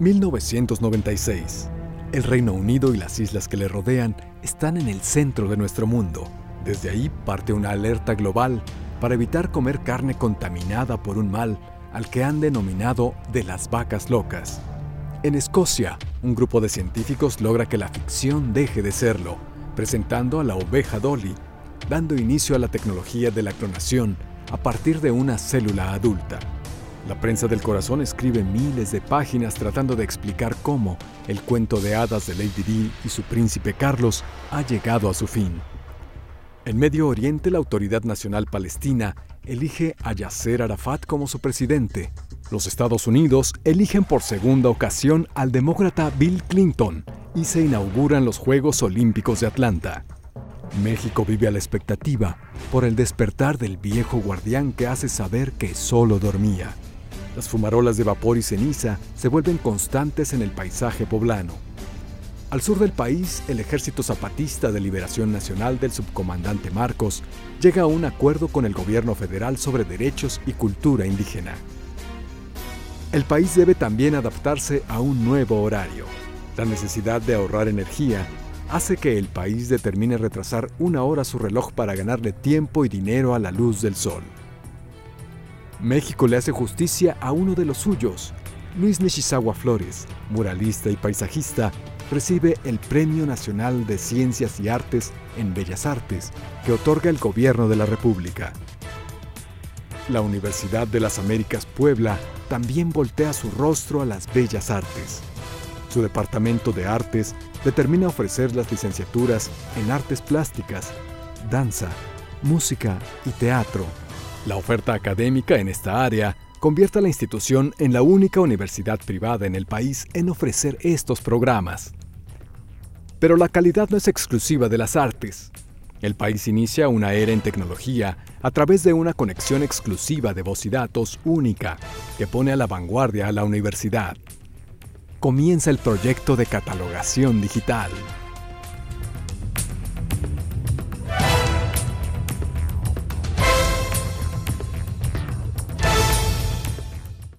1996. El Reino Unido y las islas que le rodean están en el centro de nuestro mundo. Desde ahí parte una alerta global para evitar comer carne contaminada por un mal al que han denominado de las vacas locas. En Escocia, un grupo de científicos logra que la ficción deje de serlo, presentando a la oveja Dolly, dando inicio a la tecnología de la clonación a partir de una célula adulta. La prensa del corazón escribe miles de páginas tratando de explicar cómo el cuento de hadas de Lady Di y su príncipe Carlos ha llegado a su fin. En Medio Oriente, la Autoridad Nacional Palestina elige a Yasser Arafat como su presidente. Los Estados Unidos eligen por segunda ocasión al demócrata Bill Clinton y se inauguran los Juegos Olímpicos de Atlanta. México vive a la expectativa por el despertar del viejo guardián que hace saber que solo dormía. Las fumarolas de vapor y ceniza se vuelven constantes en el paisaje poblano. Al sur del país, el Ejército Zapatista de Liberación Nacional del subcomandante Marcos llega a un acuerdo con el gobierno federal sobre derechos y cultura indígena. El país debe también adaptarse a un nuevo horario. La necesidad de ahorrar energía hace que el país determine retrasar una hora su reloj para ganarle tiempo y dinero a la luz del sol. México le hace justicia a uno de los suyos. Luis Nishizawa Flores, muralista y paisajista, recibe el Premio Nacional de Ciencias y Artes en Bellas Artes que otorga el Gobierno de la República. La Universidad de las Américas Puebla también voltea su rostro a las bellas artes. Su departamento de artes determina ofrecer las licenciaturas en artes plásticas, danza, música y teatro la oferta académica en esta área convierte a la institución en la única universidad privada en el país en ofrecer estos programas. Pero la calidad no es exclusiva de las artes. El país inicia una era en tecnología a través de una conexión exclusiva de voz y datos única que pone a la vanguardia a la universidad. Comienza el proyecto de catalogación digital.